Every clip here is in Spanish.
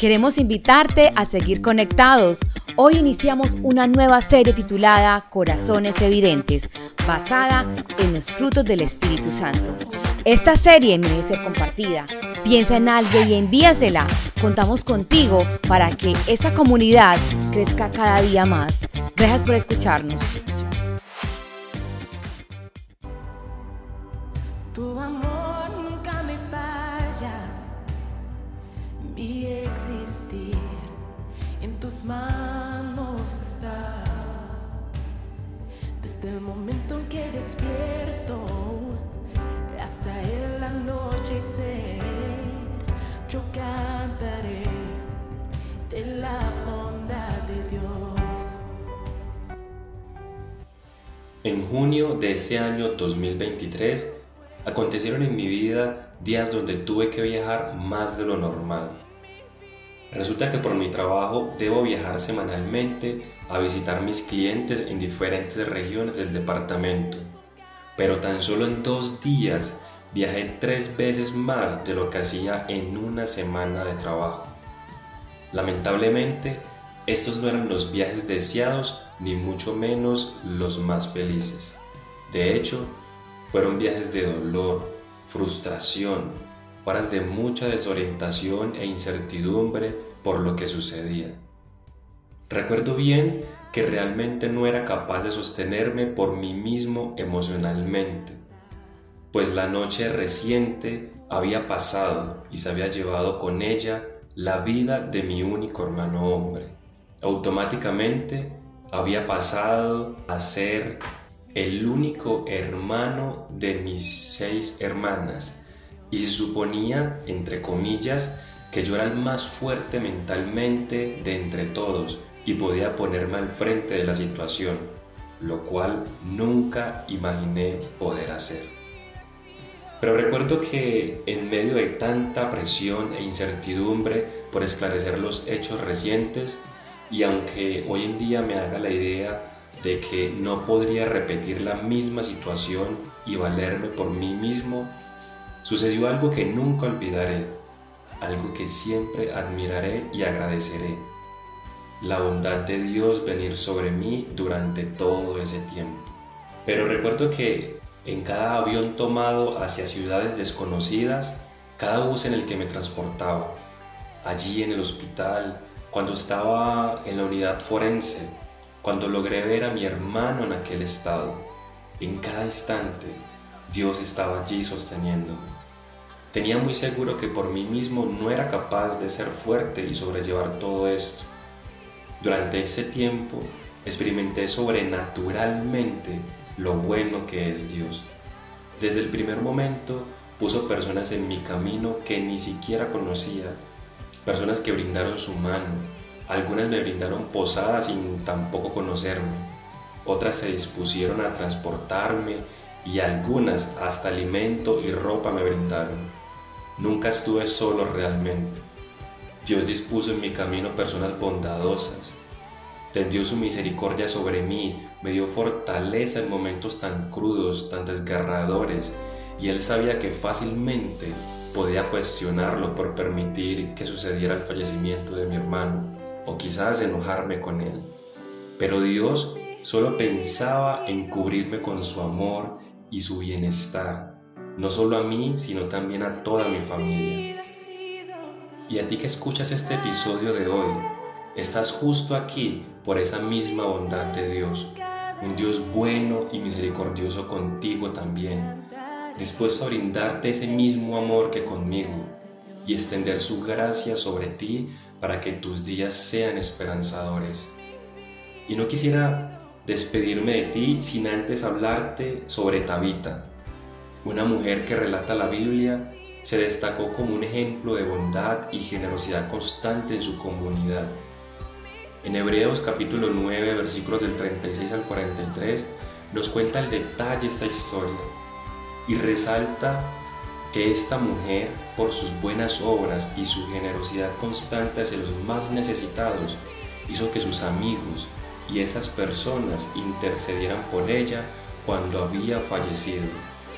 Queremos invitarte a seguir conectados. Hoy iniciamos una nueva serie titulada Corazones Evidentes, basada en los frutos del Espíritu Santo. Esta serie merece ser compartida. Piensa en alguien y envíasela. Contamos contigo para que esa comunidad crezca cada día más. Gracias por escucharnos. Tu amor nunca me falla, en tus manos está. Desde el momento en que despierto hasta el anochecer, yo cantaré de la bondad de Dios. En junio de este año 2023 acontecieron en mi vida días donde tuve que viajar más de lo normal. Resulta que por mi trabajo debo viajar semanalmente a visitar mis clientes en diferentes regiones del departamento, pero tan solo en dos días viajé tres veces más de lo que hacía en una semana de trabajo. Lamentablemente, estos no eran los viajes deseados ni mucho menos los más felices. De hecho, fueron viajes de dolor, frustración, horas de mucha desorientación e incertidumbre por lo que sucedía. Recuerdo bien que realmente no era capaz de sostenerme por mí mismo emocionalmente, pues la noche reciente había pasado y se había llevado con ella la vida de mi único hermano hombre. Automáticamente había pasado a ser el único hermano de mis seis hermanas y se suponía, entre comillas, que yo era el más fuerte mentalmente de entre todos y podía ponerme al frente de la situación, lo cual nunca imaginé poder hacer. Pero recuerdo que en medio de tanta presión e incertidumbre por esclarecer los hechos recientes, y aunque hoy en día me haga la idea de que no podría repetir la misma situación y valerme por mí mismo, sucedió algo que nunca olvidaré, algo que siempre admiraré y agradeceré. La bondad de Dios venir sobre mí durante todo ese tiempo. Pero recuerdo que en cada avión tomado hacia ciudades desconocidas, cada bus en el que me transportaba, allí en el hospital, cuando estaba en la unidad forense, cuando logré ver a mi hermano en aquel estado, en cada instante, Dios estaba allí sosteniéndome. Tenía muy seguro que por mí mismo no era capaz de ser fuerte y sobrellevar todo esto. Durante ese tiempo experimenté sobrenaturalmente lo bueno que es Dios. Desde el primer momento puso personas en mi camino que ni siquiera conocía, personas que brindaron su mano, algunas me brindaron posadas sin tampoco conocerme, otras se dispusieron a transportarme y algunas hasta alimento y ropa me brindaron. Nunca estuve solo realmente. Dios dispuso en mi camino personas bondadosas. Tendió su misericordia sobre mí, me dio fortaleza en momentos tan crudos, tan desgarradores, y Él sabía que fácilmente podía cuestionarlo por permitir que sucediera el fallecimiento de mi hermano o quizás enojarme con él. Pero Dios solo pensaba en cubrirme con su amor y su bienestar, no solo a mí, sino también a toda mi familia. Y a ti que escuchas este episodio de hoy, estás justo aquí por esa misma bondad de Dios, un Dios bueno y misericordioso contigo también, dispuesto a brindarte ese mismo amor que conmigo y extender su gracia sobre ti para que tus días sean esperanzadores. Y no quisiera despedirme de ti sin antes hablarte sobre Tabita, una mujer que relata la Biblia, se destacó como un ejemplo de bondad y generosidad constante en su comunidad. En Hebreos capítulo 9, versículos del 36 al 43, nos cuenta el detalle de esta historia y resalta que esta mujer, por sus buenas obras y su generosidad constante hacia los más necesitados, hizo que sus amigos y estas personas intercedieran por ella cuando había fallecido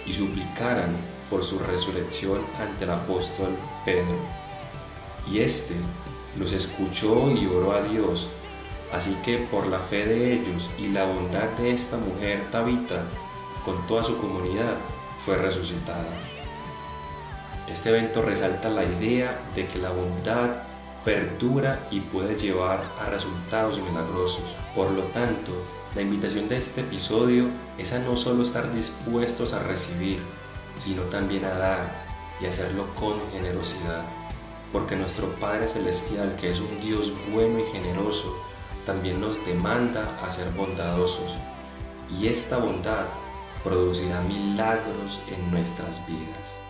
y suplicaran por su resurrección ante el apóstol Pedro. Y este los escuchó y oró a Dios. Así que por la fe de ellos y la bondad de esta mujer Tabita, con toda su comunidad, fue resucitada. Este evento resalta la idea de que la bondad perdura y puede llevar a resultados milagrosos. Por lo tanto, la invitación de este episodio es a no solo estar dispuestos a recibir, sino también a dar y hacerlo con generosidad. Porque nuestro Padre Celestial, que es un Dios bueno y generoso, también nos demanda a ser bondadosos. Y esta bondad producirá milagros en nuestras vidas.